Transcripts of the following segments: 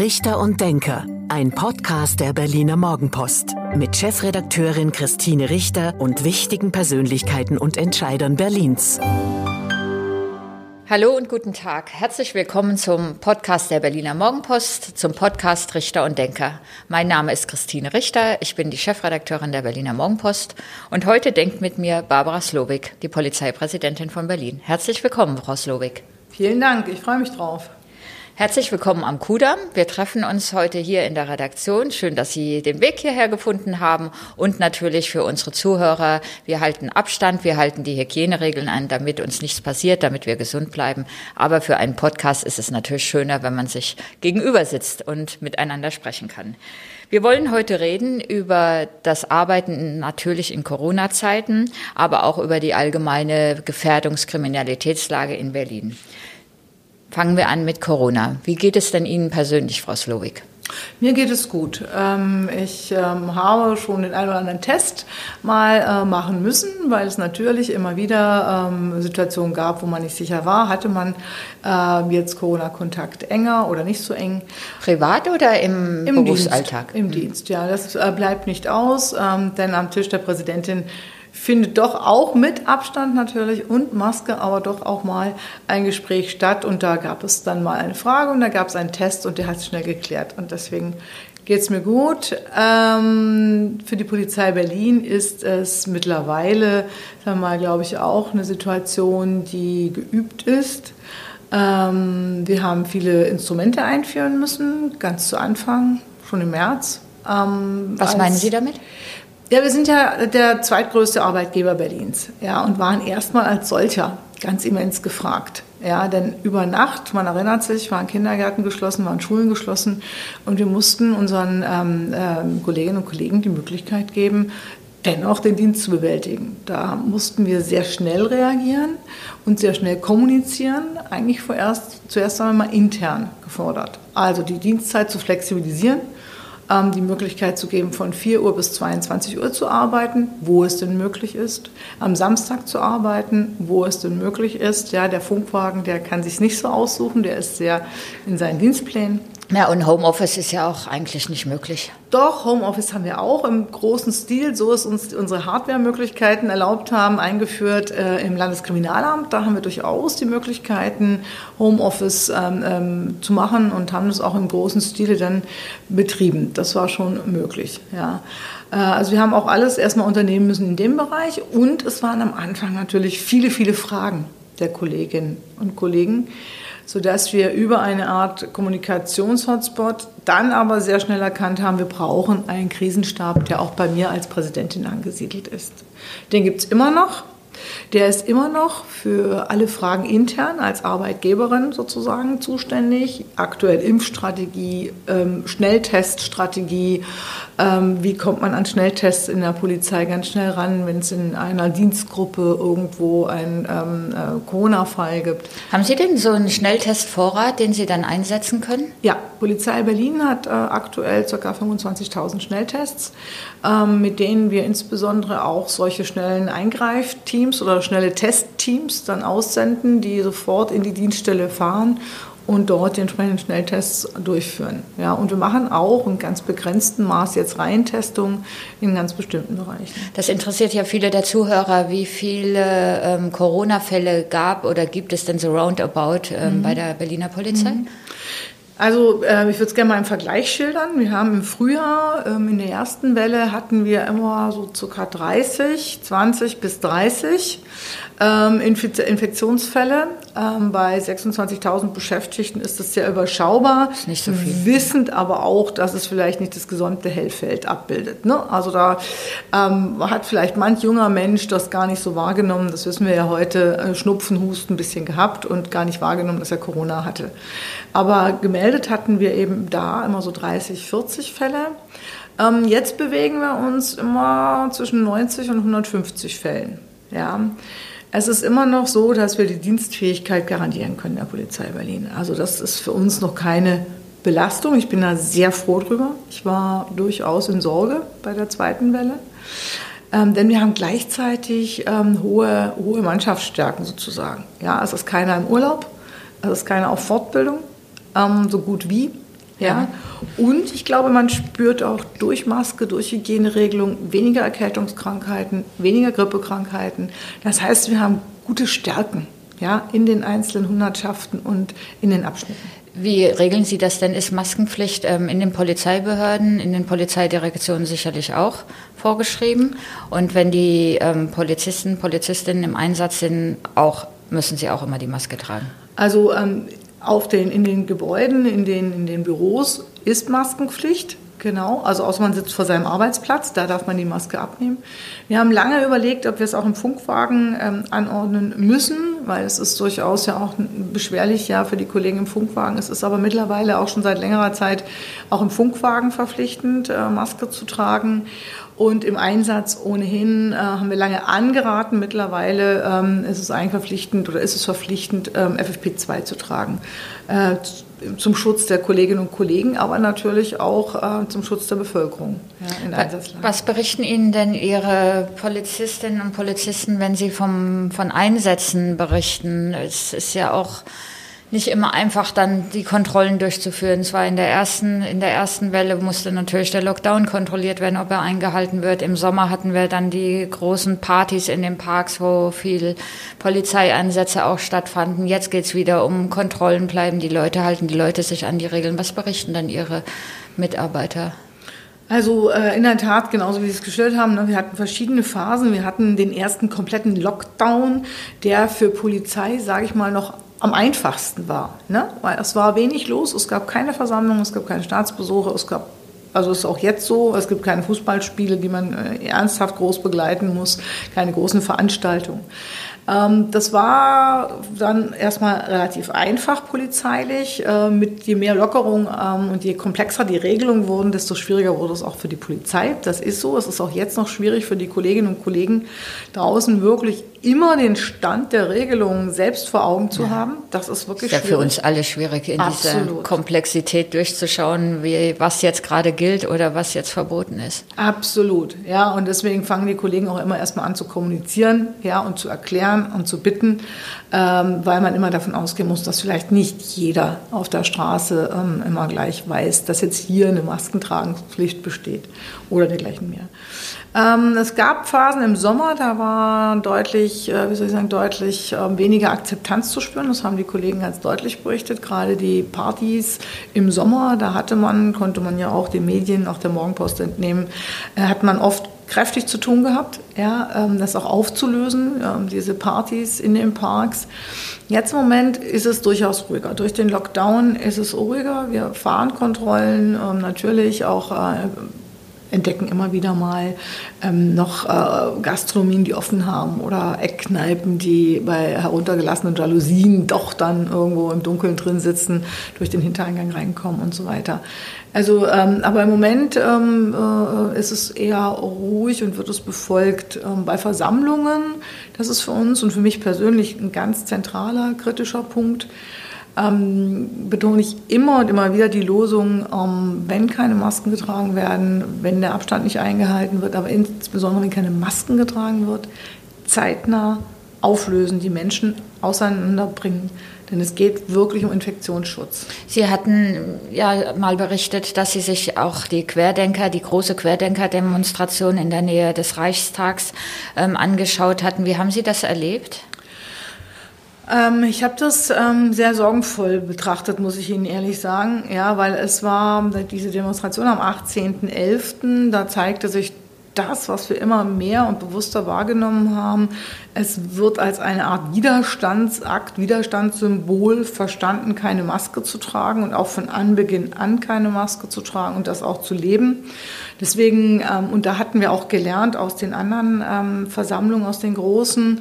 Richter und Denker, ein Podcast der Berliner Morgenpost mit Chefredakteurin Christine Richter und wichtigen Persönlichkeiten und Entscheidern Berlins. Hallo und guten Tag. Herzlich willkommen zum Podcast der Berliner Morgenpost, zum Podcast Richter und Denker. Mein Name ist Christine Richter, ich bin die Chefredakteurin der Berliner Morgenpost und heute denkt mit mir Barbara Slowik, die Polizeipräsidentin von Berlin. Herzlich willkommen, Frau Slowik. Vielen Dank, ich freue mich drauf. Herzlich willkommen am Kudamm. Wir treffen uns heute hier in der Redaktion. Schön, dass Sie den Weg hierher gefunden haben. Und natürlich für unsere Zuhörer, wir halten Abstand, wir halten die Hygieneregeln ein, damit uns nichts passiert, damit wir gesund bleiben. Aber für einen Podcast ist es natürlich schöner, wenn man sich gegenüber sitzt und miteinander sprechen kann. Wir wollen heute reden über das Arbeiten natürlich in Corona-Zeiten, aber auch über die allgemeine Gefährdungskriminalitätslage in Berlin. Fangen wir an mit Corona. Wie geht es denn Ihnen persönlich, Frau Slowik? Mir geht es gut. Ähm, ich ähm, habe schon den einen oder anderen Test mal äh, machen müssen, weil es natürlich immer wieder ähm, Situationen gab, wo man nicht sicher war, hatte man jetzt Corona-Kontakt enger oder nicht so eng. Privat oder im, Im Berufsalltag? Dienst, Im Dienst, ja. Das äh, bleibt nicht aus, denn am Tisch der Präsidentin findet doch auch mit Abstand natürlich und Maske, aber doch auch mal ein Gespräch statt. Und da gab es dann mal eine Frage und da gab es einen Test und der hat es schnell geklärt. Und deswegen geht es mir gut. Ähm, für die Polizei Berlin ist es mittlerweile, sagen wir mal, glaube ich, auch eine Situation, die geübt ist. Ähm, wir haben viele Instrumente einführen müssen, ganz zu Anfang, schon im März. Ähm, Was meinen Sie damit? Ja, wir sind ja der zweitgrößte Arbeitgeber Berlins ja, und waren erstmal als solcher ganz immens gefragt. Ja, denn über Nacht, man erinnert sich, waren Kindergärten geschlossen, waren Schulen geschlossen und wir mussten unseren ähm, ähm, Kolleginnen und Kollegen die Möglichkeit geben, dennoch den Dienst zu bewältigen. Da mussten wir sehr schnell reagieren und sehr schnell kommunizieren, eigentlich vorerst, zuerst einmal intern gefordert. Also die Dienstzeit zu flexibilisieren die Möglichkeit zu geben, von 4 Uhr bis 22 Uhr zu arbeiten, wo es denn möglich ist, am Samstag zu arbeiten, wo es denn möglich ist. Ja, der Funkwagen, der kann sich nicht so aussuchen, der ist sehr in seinen Dienstplänen. Ja, und Homeoffice ist ja auch eigentlich nicht möglich. Doch, Homeoffice haben wir auch im großen Stil, so es uns unsere Hardware-Möglichkeiten erlaubt haben, eingeführt äh, im Landeskriminalamt. Da haben wir durchaus die Möglichkeiten, Homeoffice ähm, ähm, zu machen und haben das auch im großen Stile dann betrieben. Das war schon möglich, ja. Äh, also wir haben auch alles erstmal unternehmen müssen in dem Bereich und es waren am Anfang natürlich viele, viele Fragen der Kolleginnen und Kollegen sodass wir über eine Art Kommunikationshotspot dann aber sehr schnell erkannt haben, wir brauchen einen Krisenstab, der auch bei mir als Präsidentin angesiedelt ist. Den gibt es immer noch. Der ist immer noch für alle Fragen intern als Arbeitgeberin sozusagen zuständig. Aktuell Impfstrategie, ähm, Schnellteststrategie. Ähm, wie kommt man an Schnelltests in der Polizei ganz schnell ran, wenn es in einer Dienstgruppe irgendwo einen ähm, äh, Corona-Fall gibt? Haben Sie denn so einen Schnelltestvorrat, den Sie dann einsetzen können? Ja, Polizei Berlin hat äh, aktuell ca. 25.000 Schnelltests, ähm, mit denen wir insbesondere auch solche schnellen Eingreifteams oder schnelle Testteams dann aussenden, die sofort in die Dienststelle fahren und dort die entsprechenden Schnelltests durchführen. Ja, und wir machen auch in ganz begrenztem Maß jetzt Reihentestungen in ganz bestimmten Bereichen. Das interessiert ja viele der Zuhörer. Wie viele ähm, Corona-Fälle gab oder gibt es denn so roundabout ähm, mhm. bei der Berliner Polizei? Mhm. Also äh, ich würde es gerne mal im Vergleich schildern. Wir haben im Frühjahr, ähm, in der ersten Welle hatten wir immer so ca. 30, 20 bis 30 ähm, Infektionsfälle. Ähm, bei 26.000 Beschäftigten ist das sehr überschaubar. Ist nicht so viel. Wissend aber auch, dass es vielleicht nicht das gesamte Hellfeld abbildet. Ne? Also da ähm, hat vielleicht manch junger Mensch das gar nicht so wahrgenommen. Das wissen wir ja heute. Äh, Schnupfen, Husten ein bisschen gehabt und gar nicht wahrgenommen, dass er Corona hatte. Aber gemeldet hatten wir eben da immer so 30, 40 Fälle. Ähm, jetzt bewegen wir uns immer zwischen 90 und 150 Fällen. Ja. Es ist immer noch so, dass wir die Dienstfähigkeit garantieren können der Polizei Berlin. Also das ist für uns noch keine Belastung. Ich bin da sehr froh drüber. Ich war durchaus in Sorge bei der zweiten Welle. Ähm, denn wir haben gleichzeitig ähm, hohe, hohe Mannschaftsstärken sozusagen. Ja, es ist keiner im Urlaub, es ist keiner auf Fortbildung, ähm, so gut wie. Ja. Und ich glaube, man spürt auch durch Maske, durch Hygieneregelung weniger Erkältungskrankheiten, weniger Grippekrankheiten. Das heißt, wir haben gute Stärken ja, in den einzelnen Hundertschaften und in den Abschnitten. Wie regeln Sie das denn? Ist Maskenpflicht ähm, in den Polizeibehörden, in den Polizeidirektionen sicherlich auch vorgeschrieben? Und wenn die ähm, Polizisten, Polizistinnen im Einsatz sind, auch, müssen sie auch immer die Maske tragen? Also ähm, auf den, in den Gebäuden, in den, in den Büros ist Maskenpflicht. Genau, also außer man sitzt vor seinem Arbeitsplatz, da darf man die Maske abnehmen. Wir haben lange überlegt, ob wir es auch im Funkwagen ähm, anordnen müssen, weil es ist durchaus ja auch beschwerlich ja für die Kollegen im Funkwagen. Es ist aber mittlerweile auch schon seit längerer Zeit auch im Funkwagen verpflichtend, äh, Maske zu tragen. Und im Einsatz ohnehin äh, haben wir lange angeraten. Mittlerweile ähm, ist es eigentlich verpflichtend oder ist es verpflichtend, ähm, FFP2 zu tragen. Äh, zum Schutz der Kolleginnen und Kollegen, aber natürlich auch äh, zum Schutz der Bevölkerung ja, in Einsatzlagen. Was berichten Ihnen denn Ihre Polizistinnen und Polizisten, wenn Sie vom, von Einsätzen berichten? Es ist ja auch nicht immer einfach dann die Kontrollen durchzuführen. Es war in der ersten, in der ersten Welle musste natürlich der Lockdown kontrolliert werden, ob er eingehalten wird. Im Sommer hatten wir dann die großen Partys in den Parks, wo viel Polizeieinsätze auch stattfanden. Jetzt geht es wieder um Kontrollen, bleiben die Leute, halten die Leute sich an die Regeln. Was berichten dann Ihre Mitarbeiter? Also äh, in der Tat, genauso wie Sie es gestellt haben, ne, wir hatten verschiedene Phasen. Wir hatten den ersten kompletten Lockdown, der für Polizei, sage ich mal, noch am einfachsten war. Ne? Weil es war wenig los, es gab keine Versammlungen, es gab keine Staatsbesuche, es gab, also ist auch jetzt so, es gibt keine Fußballspiele, die man äh, ernsthaft groß begleiten muss, keine großen Veranstaltungen. Ähm, das war dann erstmal relativ einfach polizeilich. Äh, mit je mehr Lockerung ähm, und je komplexer die Regelungen wurden, desto schwieriger wurde es auch für die Polizei. Das ist so. Es ist auch jetzt noch schwierig für die Kolleginnen und Kollegen draußen wirklich immer den Stand der Regelungen selbst vor Augen zu ja. haben. Das ist wirklich ist ja schwierig. für uns alle schwierig, in Absolut. dieser Komplexität durchzuschauen, wie, was jetzt gerade gilt oder was jetzt verboten ist. Absolut, ja. Und deswegen fangen die Kollegen auch immer erstmal an zu kommunizieren, ja, und zu erklären und zu bitten, ähm, weil man immer davon ausgehen muss, dass vielleicht nicht jeder auf der Straße ähm, immer gleich weiß, dass jetzt hier eine Maskentragungspflicht besteht oder dergleichen mehr. Ähm, es gab Phasen im Sommer, da war deutlich, äh, wie soll ich sagen, deutlich äh, weniger Akzeptanz zu spüren. Das haben die Kollegen ganz deutlich berichtet. Gerade die Partys im Sommer, da hatte man, konnte man ja auch den Medien, auch der Morgenpost entnehmen, äh, hat man oft kräftig zu tun gehabt, ja, ähm, das auch aufzulösen, ähm, diese Partys in den Parks. Jetzt im Moment ist es durchaus ruhiger. Durch den Lockdown ist es ruhiger. Wir fahren Kontrollen, ähm, natürlich auch äh, entdecken immer wieder mal ähm, noch äh, Gastronomien, die offen haben oder Eckkneipen, die bei heruntergelassenen Jalousien doch dann irgendwo im Dunkeln drin sitzen, durch den Hintereingang reinkommen und so weiter. Also, ähm, aber im Moment ähm, äh, ist es eher ruhig und wird es befolgt ähm, bei Versammlungen. Das ist für uns und für mich persönlich ein ganz zentraler kritischer Punkt ähm, betone ich immer und immer wieder die Losung, ähm, wenn keine Masken getragen werden, wenn der Abstand nicht eingehalten wird, aber insbesondere wenn keine Masken getragen wird, zeitnah auflösen, die Menschen auseinanderbringen. Denn es geht wirklich um Infektionsschutz. Sie hatten ja mal berichtet, dass Sie sich auch die Querdenker, die große Querdenker-Demonstration in der Nähe des Reichstags ähm, angeschaut hatten. Wie haben Sie das erlebt? Ähm, ich habe das ähm, sehr sorgenvoll betrachtet, muss ich Ihnen ehrlich sagen. Ja, weil es war diese Demonstration am 18.11., da zeigte sich das, was wir immer mehr und bewusster wahrgenommen haben. Es wird als eine Art Widerstandsakt, Widerstandssymbol verstanden, keine Maske zu tragen und auch von Anbeginn an keine Maske zu tragen und das auch zu leben. Deswegen, ähm, und da hatten wir auch gelernt aus den anderen ähm, Versammlungen, aus den großen, äh,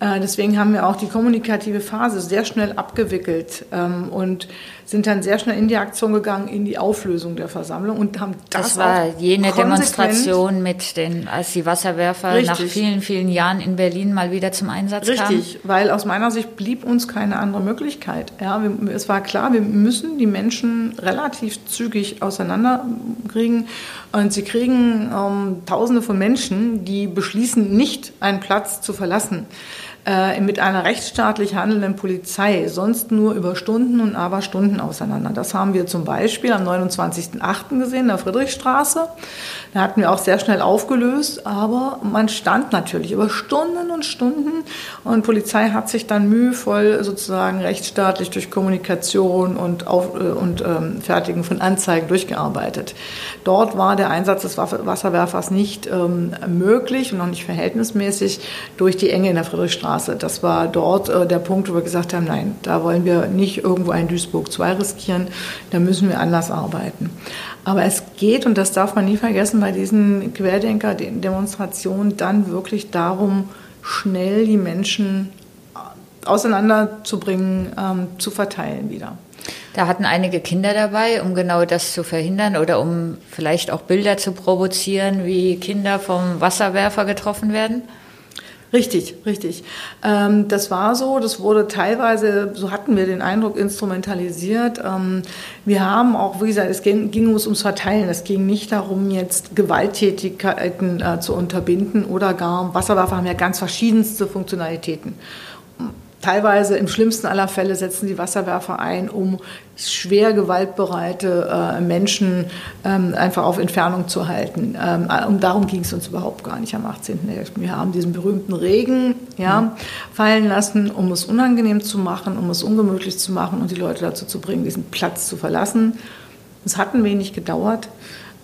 deswegen haben wir auch die kommunikative Phase sehr schnell abgewickelt ähm, und sind dann sehr schnell in die Aktion gegangen, in die Auflösung der Versammlung und haben das. Das war jene Demonstration mit den, als die Wasserwerfer Richtig. nach vielen, vielen Jahren in Berlin mal wieder zum Einsatz Richtig, kamen. Richtig, weil aus meiner Sicht blieb uns keine andere Möglichkeit. Ja, wir, es war klar, wir müssen die Menschen relativ zügig auseinanderkriegen und sie kriegen ähm, Tausende von Menschen, die beschließen, nicht einen Platz zu verlassen äh, mit einer rechtsstaatlich handelnden Polizei sonst nur über Stunden und Aberstunden auseinander. Das haben wir zum Beispiel am 29.08. gesehen, in der Friedrichstraße. Da hatten wir auch sehr schnell aufgelöst, aber man stand natürlich über Stunden und Stunden und Polizei hat sich dann mühevoll sozusagen rechtsstaatlich durch Kommunikation und, auf, äh, und ähm, Fertigen von Anzeigen durchgearbeitet. Dort war der Einsatz des Wasserwerfers nicht ähm, möglich und noch nicht verhältnismäßig durch die Enge in der Friedrichstraße. Das war dort äh, der Punkt, wo wir gesagt haben, nein, da wollen wir nicht irgendwo ein Duisburg 2 riskieren, da müssen wir anders arbeiten. Aber es geht, und das darf man nie vergessen, bei diesen Querdenker-Demonstrationen dann wirklich darum, schnell die Menschen auseinanderzubringen, ähm, zu verteilen wieder. Da hatten einige Kinder dabei, um genau das zu verhindern oder um vielleicht auch Bilder zu provozieren, wie Kinder vom Wasserwerfer getroffen werden. Richtig, richtig. Ähm, das war so, das wurde teilweise, so hatten wir den Eindruck, instrumentalisiert. Ähm, wir haben auch, wie gesagt, es ging, ging uns ums Verteilen. Es ging nicht darum, jetzt Gewalttätigkeiten äh, zu unterbinden oder gar, Wasserwerfer haben ja ganz verschiedenste Funktionalitäten. Teilweise im schlimmsten aller Fälle setzen die Wasserwerfer ein, um schwer gewaltbereite äh, Menschen ähm, einfach auf Entfernung zu halten. Ähm, und darum ging es uns überhaupt gar nicht am 18.11. Wir haben diesen berühmten Regen ja, mhm. fallen lassen, um es unangenehm zu machen, um es ungemütlich zu machen und die Leute dazu zu bringen, diesen Platz zu verlassen. Es hat ein wenig gedauert,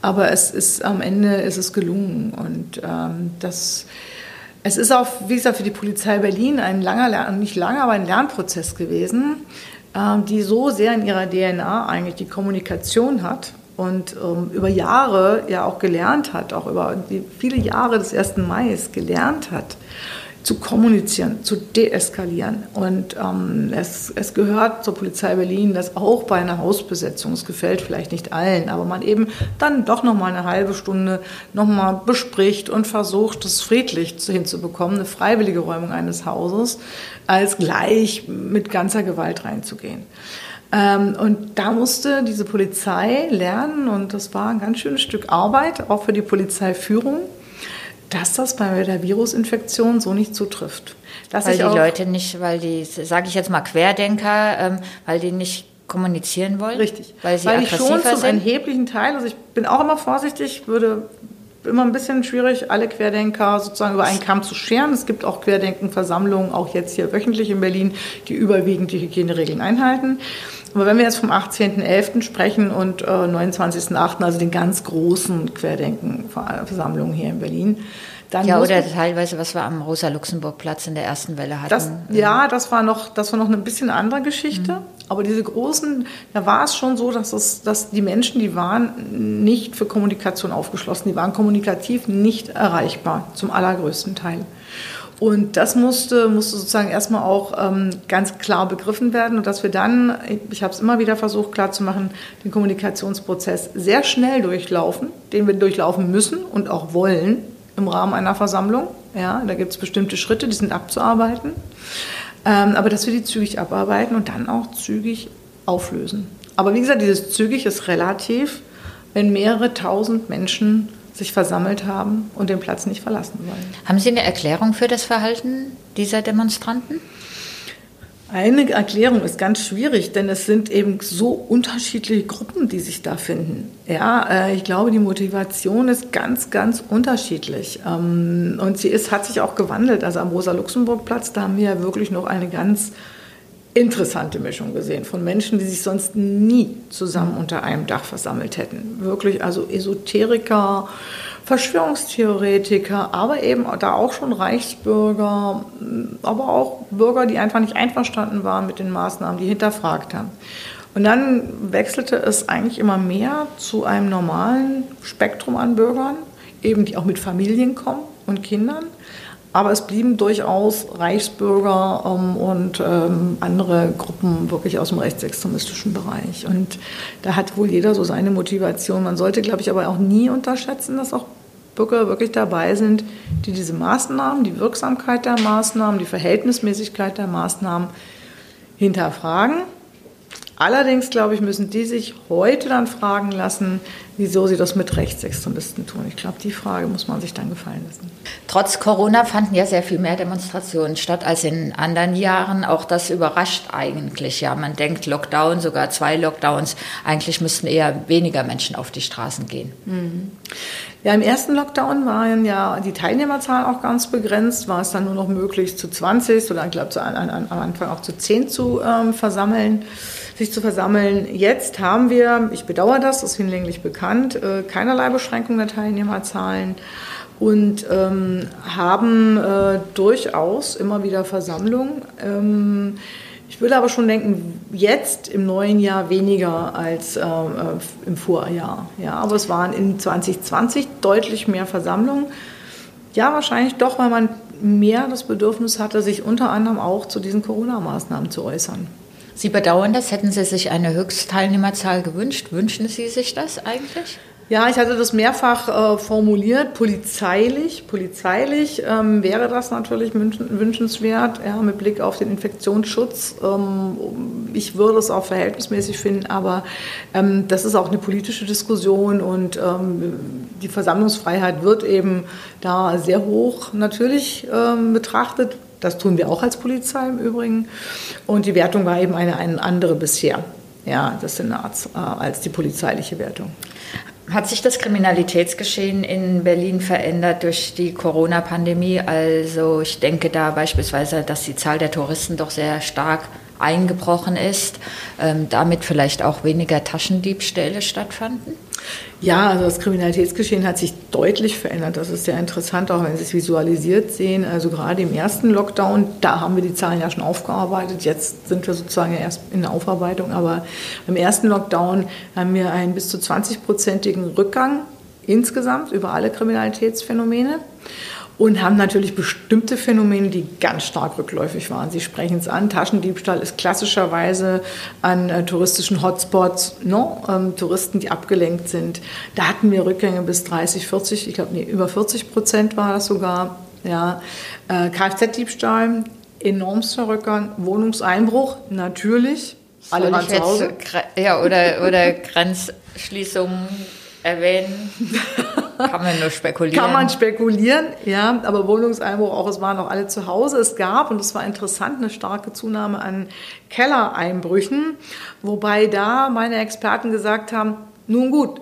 aber es ist am Ende ist es gelungen und ähm, das es ist auch, wie gesagt, für die Polizei Berlin ein langer, nicht langer, aber ein Lernprozess gewesen, ähm, die so sehr in ihrer DNA eigentlich die Kommunikation hat und ähm, über Jahre ja auch gelernt hat, auch über viele Jahre des 1. Mai gelernt hat zu kommunizieren, zu deeskalieren. Und ähm, es, es gehört zur Polizei Berlin, dass auch bei einer Hausbesetzung, es gefällt vielleicht nicht allen, aber man eben dann doch noch mal eine halbe Stunde noch mal bespricht und versucht, es friedlich hinzubekommen, eine freiwillige Räumung eines Hauses, als gleich mit ganzer Gewalt reinzugehen. Ähm, und da musste diese Polizei lernen, und das war ein ganz schönes Stück Arbeit, auch für die Polizeiführung, dass das bei der Virusinfektion so nicht zutrifft. Dass weil die Leute nicht, weil die, sage ich jetzt mal Querdenker, ähm, weil die nicht kommunizieren wollen? Richtig. Weil sie weil ich schon zum sind? erheblichen Teil, also ich bin auch immer vorsichtig, würde immer ein bisschen schwierig, alle Querdenker sozusagen über einen Kamm zu scheren. Es gibt auch Querdenkenversammlungen, auch jetzt hier wöchentlich in Berlin, die überwiegend die Hygieneregeln einhalten. Aber wenn wir jetzt vom 18.11. sprechen und äh, 29.08., also den ganz großen Querdenkenversammlungen hier in Berlin, dann ja, oder teilweise, was wir am Rosa-Luxemburg-Platz in der ersten Welle hatten. Das, ja, das war noch, das war noch eine bisschen andere Geschichte. Mhm. Aber diese großen, da war es schon so, dass, es, dass die Menschen, die waren nicht für Kommunikation aufgeschlossen, die waren kommunikativ nicht erreichbar, zum allergrößten Teil. Und das musste, musste sozusagen erstmal auch ähm, ganz klar begriffen werden und dass wir dann, ich habe es immer wieder versucht klarzumachen, den Kommunikationsprozess sehr schnell durchlaufen, den wir durchlaufen müssen und auch wollen im Rahmen einer Versammlung. Ja, da gibt es bestimmte Schritte, die sind abzuarbeiten. Ähm, aber dass wir die zügig abarbeiten und dann auch zügig auflösen. Aber wie gesagt, dieses zügig ist relativ, wenn mehrere tausend Menschen sich versammelt haben und den Platz nicht verlassen wollen. Haben Sie eine Erklärung für das Verhalten dieser Demonstranten? Eine Erklärung ist ganz schwierig, denn es sind eben so unterschiedliche Gruppen, die sich da finden. Ja, äh, ich glaube, die Motivation ist ganz, ganz unterschiedlich. Ähm, und sie ist, hat sich auch gewandelt. Also am Rosa-Luxemburg-Platz, da haben wir ja wirklich noch eine ganz interessante Mischung gesehen von Menschen, die sich sonst nie zusammen unter einem Dach versammelt hätten. Wirklich also Esoteriker, Verschwörungstheoretiker, aber eben da auch schon Reichsbürger, aber auch Bürger, die einfach nicht einverstanden waren mit den Maßnahmen, die hinterfragt haben. Und dann wechselte es eigentlich immer mehr zu einem normalen Spektrum an Bürgern, eben die auch mit Familien kommen und Kindern aber es blieben durchaus Reichsbürger ähm, und ähm, andere Gruppen wirklich aus dem rechtsextremistischen Bereich. Und da hat wohl jeder so seine Motivation. Man sollte, glaube ich, aber auch nie unterschätzen, dass auch Bürger wirklich dabei sind, die diese Maßnahmen, die Wirksamkeit der Maßnahmen, die Verhältnismäßigkeit der Maßnahmen hinterfragen Allerdings, glaube ich, müssen die sich heute dann fragen lassen, wieso sie das mit Rechtsextremisten tun. Ich glaube, die Frage muss man sich dann gefallen lassen. Trotz Corona fanden ja sehr viel mehr Demonstrationen statt als in anderen Jahren. Auch das überrascht eigentlich. Ja, man denkt Lockdown, sogar zwei Lockdowns. Eigentlich müssten eher weniger Menschen auf die Straßen gehen. Mhm. Ja, im ersten Lockdown waren ja die Teilnehmerzahl auch ganz begrenzt. War es dann nur noch möglich, zu 20 oder ich glaube am Anfang auch zu 10 zu ähm, versammeln sich zu versammeln. Jetzt haben wir, ich bedauere das, das ist hinlänglich bekannt, äh, keinerlei Beschränkung der Teilnehmerzahlen und ähm, haben äh, durchaus immer wieder Versammlungen. Ähm, ich würde aber schon denken, jetzt im neuen Jahr weniger als äh, äh im Vorjahr. Ja, aber es waren in 2020 deutlich mehr Versammlungen. Ja, wahrscheinlich doch, weil man mehr das Bedürfnis hatte, sich unter anderem auch zu diesen Corona-Maßnahmen zu äußern. Sie bedauern das? Hätten Sie sich eine Höchstteilnehmerzahl gewünscht? Wünschen Sie sich das eigentlich? Ja, ich hatte das mehrfach äh, formuliert. Polizeilich, polizeilich ähm, wäre das natürlich wünschenswert, ja, mit Blick auf den Infektionsschutz. Ähm, ich würde es auch verhältnismäßig finden, aber ähm, das ist auch eine politische Diskussion und ähm, die Versammlungsfreiheit wird eben da sehr hoch natürlich ähm, betrachtet. Das tun wir auch als Polizei im Übrigen. Und die Wertung war eben eine, eine andere bisher ja, des Senats äh, als die polizeiliche Wertung. Hat sich das Kriminalitätsgeschehen in Berlin verändert durch die Corona-Pandemie? Also ich denke da beispielsweise, dass die Zahl der Touristen doch sehr stark eingebrochen ist, ähm, damit vielleicht auch weniger Taschendiebstähle stattfanden? Ja, also das Kriminalitätsgeschehen hat sich deutlich verändert. Das ist sehr interessant, auch wenn Sie es visualisiert sehen. Also gerade im ersten Lockdown, da haben wir die Zahlen ja schon aufgearbeitet. Jetzt sind wir sozusagen erst in der Aufarbeitung. Aber im ersten Lockdown haben wir einen bis zu 20-prozentigen Rückgang insgesamt über alle Kriminalitätsphänomene und haben natürlich bestimmte Phänomene, die ganz stark rückläufig waren. Sie sprechen es an. Taschendiebstahl ist klassischerweise an äh, touristischen Hotspots, no, ähm, Touristen, die abgelenkt sind. Da hatten wir Rückgänge bis 30, 40, ich glaube, nee, über 40 Prozent war das sogar. Ja. Äh, Kfz-Diebstahl, enormster Rückgang. Wohnungseinbruch, natürlich. Alle waren zu Hause. Ja, oder, oder Grenzschließungen erwähnen? Kann man nur spekulieren. Kann man spekulieren, ja. Aber Wohnungseinbruch auch, es waren auch alle zu Hause. Es gab, und das war interessant, eine starke Zunahme an Kellereinbrüchen. Wobei da meine Experten gesagt haben, nun gut,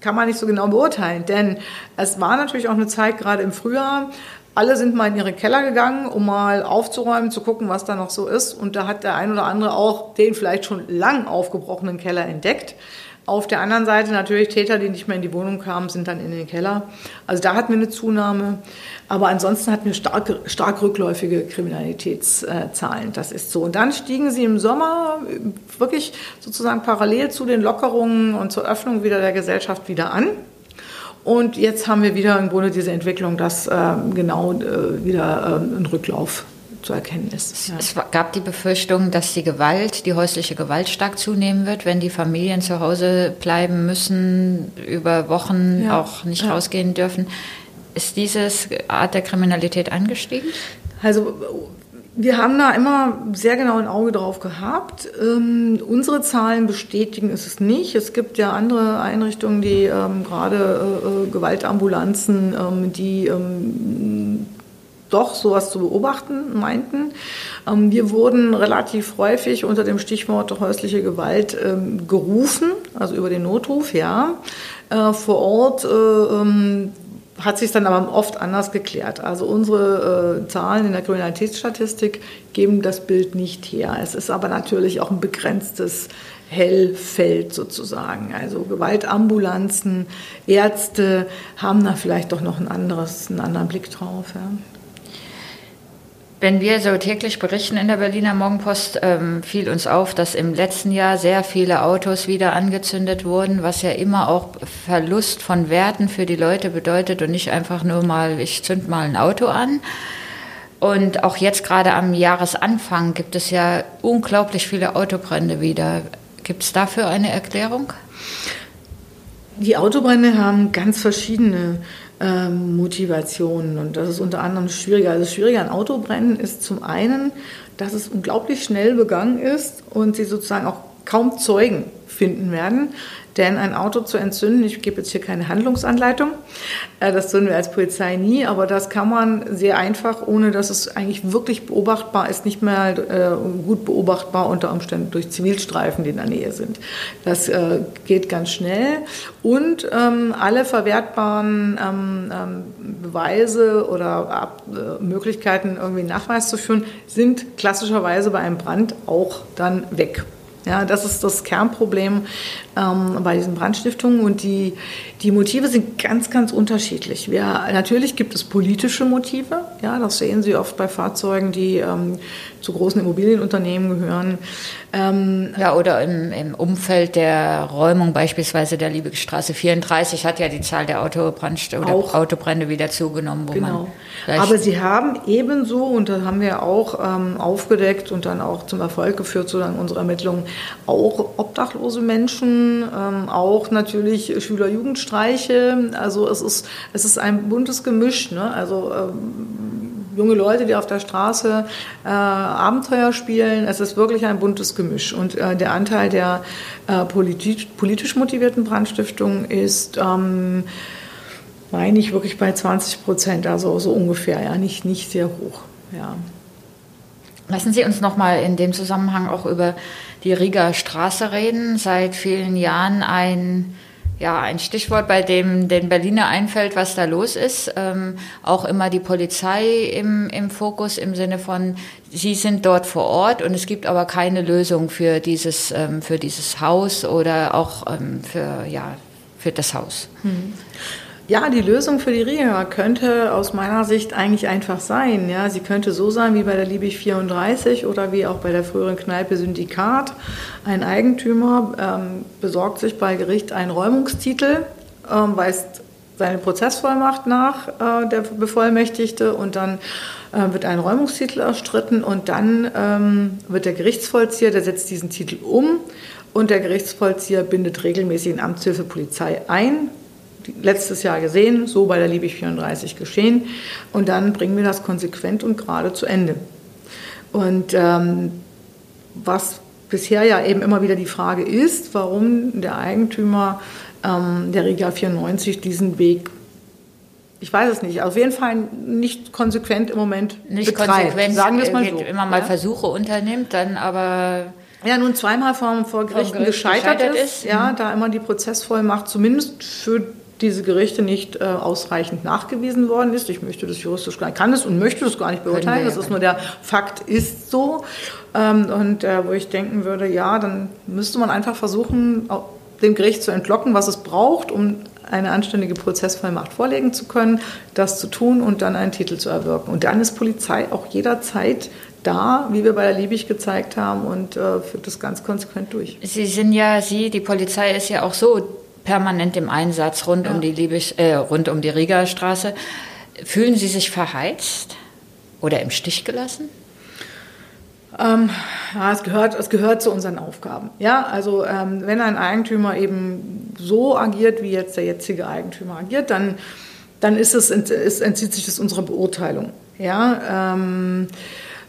kann man nicht so genau beurteilen. Denn es war natürlich auch eine Zeit, gerade im Frühjahr, alle sind mal in ihre Keller gegangen, um mal aufzuräumen, zu gucken, was da noch so ist. Und da hat der ein oder andere auch den vielleicht schon lang aufgebrochenen Keller entdeckt. Auf der anderen Seite natürlich Täter, die nicht mehr in die Wohnung kamen, sind dann in den Keller. Also da hatten wir eine Zunahme. Aber ansonsten hatten wir stark, stark rückläufige Kriminalitätszahlen. Das ist so. Und dann stiegen sie im Sommer wirklich sozusagen parallel zu den Lockerungen und zur Öffnung wieder der Gesellschaft wieder an. Und jetzt haben wir wieder im Grunde diese Entwicklung, dass äh, genau äh, wieder äh, ein Rücklauf zu erkennen ist. Ja. Es gab die Befürchtung, dass die Gewalt, die häusliche Gewalt stark zunehmen wird, wenn die Familien zu Hause bleiben müssen, über Wochen ja. auch nicht ja. rausgehen dürfen. Ist diese Art der Kriminalität angestiegen? Also wir haben da immer sehr genau ein Auge drauf gehabt. Ähm, unsere Zahlen bestätigen es nicht. Es gibt ja andere Einrichtungen, die ähm, gerade äh, äh Gewaltambulanzen, ähm, die ähm, doch sowas zu beobachten meinten. Ähm, wir wurden relativ häufig unter dem Stichwort häusliche Gewalt ähm, gerufen, also über den Notruf, ja. Äh, vor Ort äh, ähm, hat sich dann aber oft anders geklärt. Also unsere äh, Zahlen in der Kriminalitätsstatistik geben das Bild nicht her. Es ist aber natürlich auch ein begrenztes Hellfeld sozusagen. Also Gewaltambulanzen, Ärzte haben da vielleicht doch noch ein anderes, einen anderen Blick drauf. Ja. Wenn wir so täglich berichten in der Berliner Morgenpost, ähm, fiel uns auf, dass im letzten Jahr sehr viele Autos wieder angezündet wurden, was ja immer auch Verlust von Werten für die Leute bedeutet und nicht einfach nur mal, ich zünd mal ein Auto an. Und auch jetzt gerade am Jahresanfang gibt es ja unglaublich viele Autobrände wieder. Gibt es dafür eine Erklärung? Die Autobrände haben ganz verschiedene ähm, Motivationen. Und das ist unter anderem schwieriger. Also schwieriger an Autobrennen ist zum einen, dass es unglaublich schnell begangen ist und sie sozusagen auch kaum Zeugen finden werden. Denn ein Auto zu entzünden, ich gebe jetzt hier keine Handlungsanleitung, äh, das tun wir als Polizei nie, aber das kann man sehr einfach, ohne dass es eigentlich wirklich beobachtbar ist, nicht mehr äh, gut beobachtbar unter Umständen durch Zivilstreifen, die in der Nähe sind. Das äh, geht ganz schnell und ähm, alle verwertbaren ähm, ähm, Beweise oder Möglichkeiten, irgendwie Nachweis zu führen, sind klassischerweise bei einem Brand auch dann weg. Ja, das ist das Kernproblem ähm, bei diesen Brandstiftungen und die, die Motive sind ganz, ganz unterschiedlich. Wir, natürlich gibt es politische Motive, ja, das sehen Sie oft bei Fahrzeugen, die ähm, zu großen Immobilienunternehmen gehören. Ähm, ja, oder im, im, Umfeld der Räumung beispielsweise der Liebigstraße 34 hat ja die Zahl der Autobrand oder auch, Autobrände wieder zugenommen. genau. Aber sie haben ebenso, und da haben wir auch ähm, aufgedeckt und dann auch zum Erfolg geführt, so dann unsere Ermittlungen, auch obdachlose Menschen, ähm, auch natürlich Schüler-Jugendstreiche. Also es ist, es ist ein buntes Gemisch. Ne? Also ähm, junge Leute, die auf der Straße äh, Abenteuer spielen. Es ist wirklich ein buntes Gemisch. Und äh, der Anteil der äh, politisch, politisch motivierten Brandstiftungen ist, ähm, meine ich, wirklich bei 20 Prozent, also so ungefähr, ja, nicht, nicht sehr hoch. Ja. Lassen Sie uns noch mal in dem Zusammenhang auch über die Rieger Straße reden. Seit vielen Jahren ein ja, ein Stichwort, bei dem den Berliner einfällt, was da los ist. Ähm, auch immer die Polizei im, im Fokus im Sinne von, sie sind dort vor Ort und es gibt aber keine Lösung für dieses, ähm, für dieses Haus oder auch ähm, für, ja, für das Haus. Hm. Ja, die Lösung für die Riga könnte aus meiner Sicht eigentlich einfach sein. Ja, sie könnte so sein wie bei der Liebig 34 oder wie auch bei der früheren Kneipe Syndikat. Ein Eigentümer ähm, besorgt sich bei Gericht einen Räumungstitel, ähm, weist seine Prozessvollmacht nach, äh, der Bevollmächtigte, und dann äh, wird ein Räumungstitel erstritten und dann ähm, wird der Gerichtsvollzieher, der setzt diesen Titel um und der Gerichtsvollzieher bindet regelmäßig in Amtshilfe Polizei ein letztes Jahr gesehen, so bei der Liebig 34 geschehen. Und dann bringen wir das konsequent und gerade zu Ende. Und ähm, was bisher ja eben immer wieder die Frage ist, warum der Eigentümer ähm, der Riga 94 diesen Weg ich weiß es nicht. Auf jeden Fall nicht konsequent im Moment nicht betreibt. Konsequent, sagen wir es mal so. Immer mal ja? Versuche unternimmt, dann aber ja, nun zweimal vor, vor Gerichten Gericht gescheitert, gescheitert, ist. ist. Ja, mhm. da immer die Prozessvollmacht zumindest für diese Gerichte nicht äh, ausreichend nachgewiesen worden ist. Ich möchte das juristisch gar nicht, kann es und möchte das gar nicht beurteilen. Das ist nur der Fakt ist so. Ähm, und äh, wo ich denken würde, ja, dann müsste man einfach versuchen, dem Gericht zu entlocken, was es braucht, um eine anständige Prozessvollmacht vorlegen zu können, das zu tun und dann einen Titel zu erwirken. Und dann ist Polizei auch jederzeit da, wie wir bei der Liebig gezeigt haben, und äh, führt das ganz konsequent durch. Sie sind ja, Sie, die Polizei ist ja auch so permanent im Einsatz rund ja. um die Liebig, äh, rund um die Riegerstraße. Fühlen Sie sich verheizt oder im Stich gelassen? Ähm, ja, es gehört, es gehört zu unseren Aufgaben. Ja, also ähm, wenn ein Eigentümer eben so agiert, wie jetzt der jetzige Eigentümer agiert, dann, dann ist es, ist, entzieht sich das unserer Beurteilung. Ja, ähm,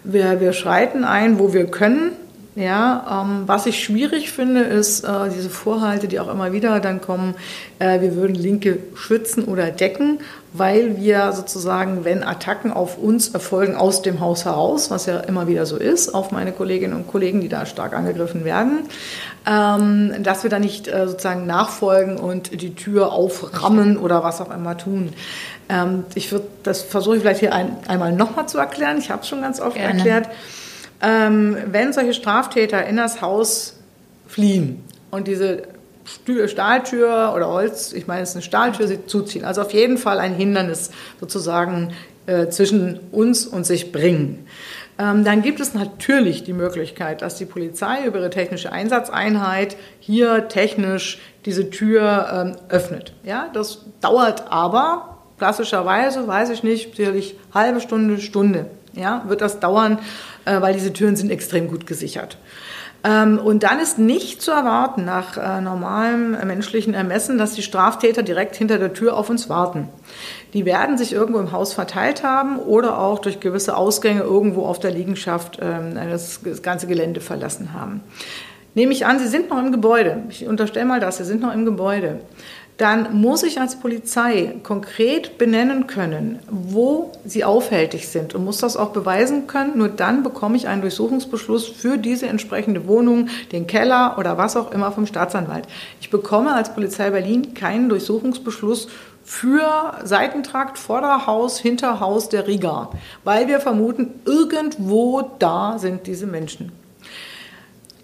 wir, wir schreiten ein, wo wir können. Ja, ähm, was ich schwierig finde, ist äh, diese Vorhalte, die auch immer wieder dann kommen, äh, wir würden Linke schützen oder decken, weil wir sozusagen, wenn Attacken auf uns erfolgen aus dem Haus heraus, was ja immer wieder so ist, auf meine Kolleginnen und Kollegen, die da stark angegriffen werden, ähm, dass wir da nicht äh, sozusagen nachfolgen und die Tür auframmen oder was auch immer tun. Ähm, ich würde, das versuche ich vielleicht hier ein, einmal nochmal zu erklären. Ich habe es schon ganz oft Gerne. erklärt ähm, wenn solche Straftäter in das Haus fliehen und diese Stahltür oder Holz, ich meine, es ist eine Stahltür, sie zuziehen. Also auf jeden Fall ein Hindernis sozusagen äh, zwischen uns und sich bringen. Ähm, dann gibt es natürlich die Möglichkeit, dass die Polizei über ihre technische Einsatzeinheit hier technisch diese Tür ähm, öffnet. Ja, das dauert aber klassischerweise, weiß ich nicht, sicherlich halbe Stunde, Stunde. Ja, wird das dauern, äh, weil diese Türen sind extrem gut gesichert. Ähm, und dann ist nicht zu erwarten nach äh, normalem menschlichen Ermessen, dass die Straftäter direkt hinter der Tür auf uns warten. Die werden sich irgendwo im Haus verteilt haben oder auch durch gewisse Ausgänge irgendwo auf der Liegenschaft ähm, das ganze Gelände verlassen haben. nehme ich an, Sie sind noch im Gebäude. Ich unterstelle mal das, Sie sind noch im Gebäude dann muss ich als Polizei konkret benennen können, wo sie aufhältig sind und muss das auch beweisen können. Nur dann bekomme ich einen Durchsuchungsbeschluss für diese entsprechende Wohnung, den Keller oder was auch immer vom Staatsanwalt. Ich bekomme als Polizei Berlin keinen Durchsuchungsbeschluss für Seitentrakt, Vorderhaus, Hinterhaus der Riga, weil wir vermuten, irgendwo da sind diese Menschen.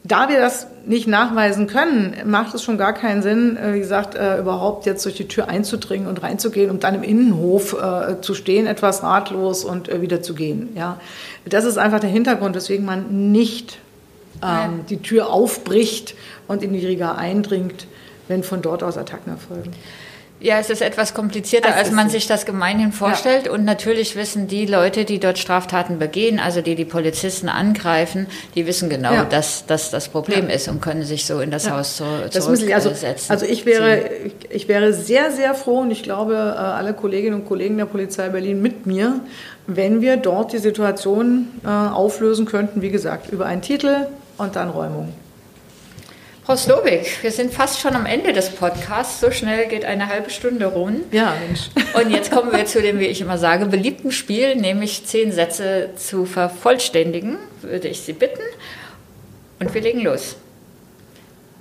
Da wir das nicht nachweisen können, macht es schon gar keinen Sinn, äh, wie gesagt, äh, überhaupt jetzt durch die Tür einzudringen und reinzugehen und dann im Innenhof äh, zu stehen, etwas ratlos und wieder zu gehen. Ja, das ist einfach der Hintergrund, weswegen man nicht ähm, die Tür aufbricht und in die Riga eindringt, wenn von dort aus Attacken erfolgen. Ja, es ist etwas komplizierter, das als man sich das gemeinhin vorstellt. Ja. Und natürlich wissen die Leute, die dort Straftaten begehen, also die die Polizisten angreifen, die wissen genau, ja. dass das das Problem ja. ist und können sich so in das Haus zu, zurücksetzen. Also, also ich wäre, ich wäre sehr, sehr froh und ich glaube, äh, alle Kolleginnen und Kollegen der Polizei Berlin mit mir, wenn wir dort die Situation äh, auflösen könnten, wie gesagt, über einen Titel und dann Räumung. Frau Slowik, wir sind fast schon am Ende des Podcasts. So schnell geht eine halbe Stunde rum. Ja, Mensch. Und jetzt kommen wir zu dem, wie ich immer sage, beliebten Spiel, nämlich zehn Sätze zu vervollständigen, würde ich Sie bitten. Und wir legen los.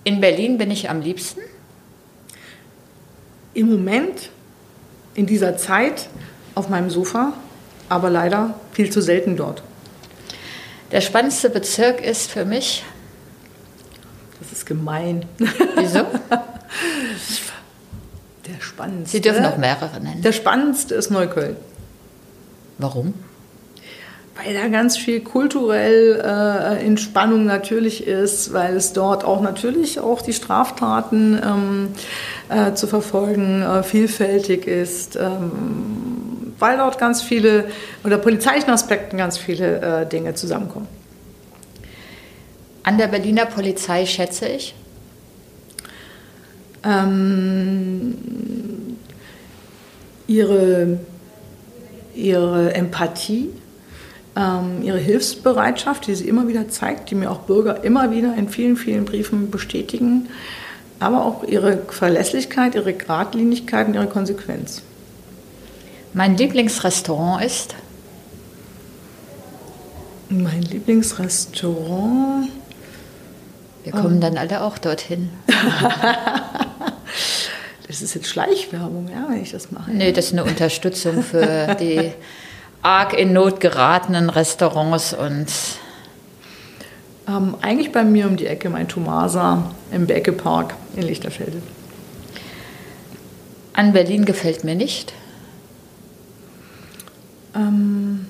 In Berlin bin ich am liebsten? Im Moment, in dieser Zeit, auf meinem Sofa, aber leider viel zu selten dort. Der spannendste Bezirk ist für mich das ist gemein. Wieso? Der spannendste. Sie dürfen auch mehrere nennen. Der spannendste ist Neukölln. Warum? Weil da ganz viel kulturell äh, Entspannung natürlich ist, weil es dort auch natürlich auch die Straftaten ähm, äh, zu verfolgen äh, vielfältig ist, ähm, weil dort ganz viele, unter polizeilichen Aspekten ganz viele äh, Dinge zusammenkommen. An der Berliner Polizei schätze ich? Ähm, ihre, ihre Empathie, ähm, ihre Hilfsbereitschaft, die sie immer wieder zeigt, die mir auch Bürger immer wieder in vielen, vielen Briefen bestätigen, aber auch ihre Verlässlichkeit, ihre Gradlinigkeit und ihre Konsequenz. Mein Lieblingsrestaurant ist? Mein Lieblingsrestaurant wir kommen um. dann alle auch dorthin. das ist jetzt Schleichwerbung, ja, wenn ich das mache. Nee, das ist eine Unterstützung für die arg in Not geratenen Restaurants und. Ähm, eigentlich bei mir um die Ecke, mein Tomasa im Beckepark in Lichterfelde. An Berlin gefällt mir nicht. Ähm,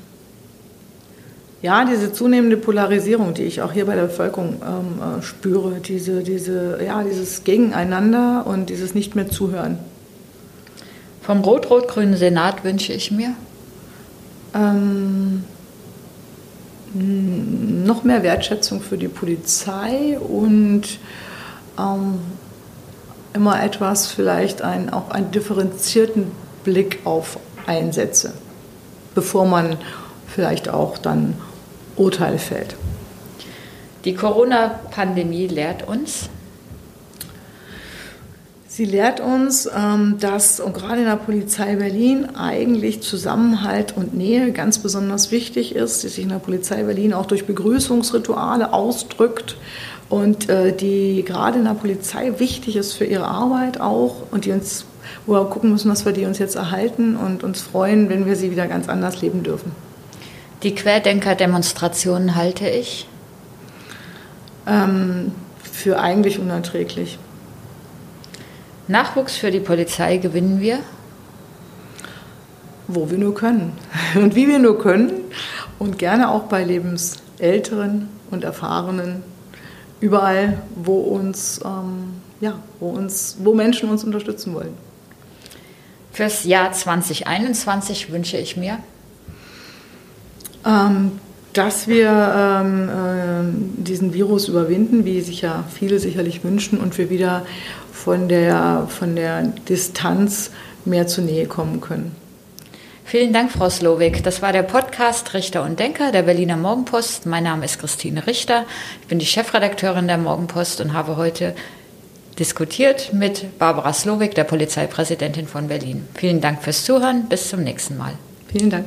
ja, diese zunehmende Polarisierung, die ich auch hier bei der Bevölkerung ähm, äh, spüre, diese, diese, ja, dieses Gegeneinander und dieses Nicht mehr zuhören. Vom rot-rot-grünen Senat wünsche ich mir? Ähm, noch mehr Wertschätzung für die Polizei und ähm, immer etwas, vielleicht ein, auch einen differenzierten Blick auf Einsätze, bevor man vielleicht auch dann Urteil fällt. Die Corona-Pandemie lehrt uns, Sie lehrt uns, ähm, dass und gerade in der Polizei Berlin eigentlich Zusammenhalt und Nähe ganz besonders wichtig ist, die sich in der Polizei Berlin auch durch Begrüßungsrituale ausdrückt und äh, die gerade in der Polizei wichtig ist für ihre Arbeit auch und die uns, wo wir gucken müssen, dass wir die uns jetzt erhalten und uns freuen, wenn wir sie wieder ganz anders leben dürfen. Die Querdenker-Demonstrationen halte ich? Ähm, für eigentlich unerträglich. Nachwuchs für die Polizei gewinnen wir? Wo wir nur können und wie wir nur können und gerne auch bei Lebensälteren und Erfahrenen, überall, wo uns, ähm, ja, wo uns, wo Menschen uns unterstützen wollen. Fürs Jahr 2021 wünsche ich mir ähm, dass wir ähm, äh, diesen Virus überwinden, wie sich ja viele sicherlich wünschen, und wir wieder von der, von der Distanz mehr zur Nähe kommen können. Vielen Dank, Frau Slowik. Das war der Podcast Richter und Denker der Berliner Morgenpost. Mein Name ist Christine Richter. Ich bin die Chefredakteurin der Morgenpost und habe heute diskutiert mit Barbara Slowik, der Polizeipräsidentin von Berlin. Vielen Dank fürs Zuhören. Bis zum nächsten Mal. Vielen Dank.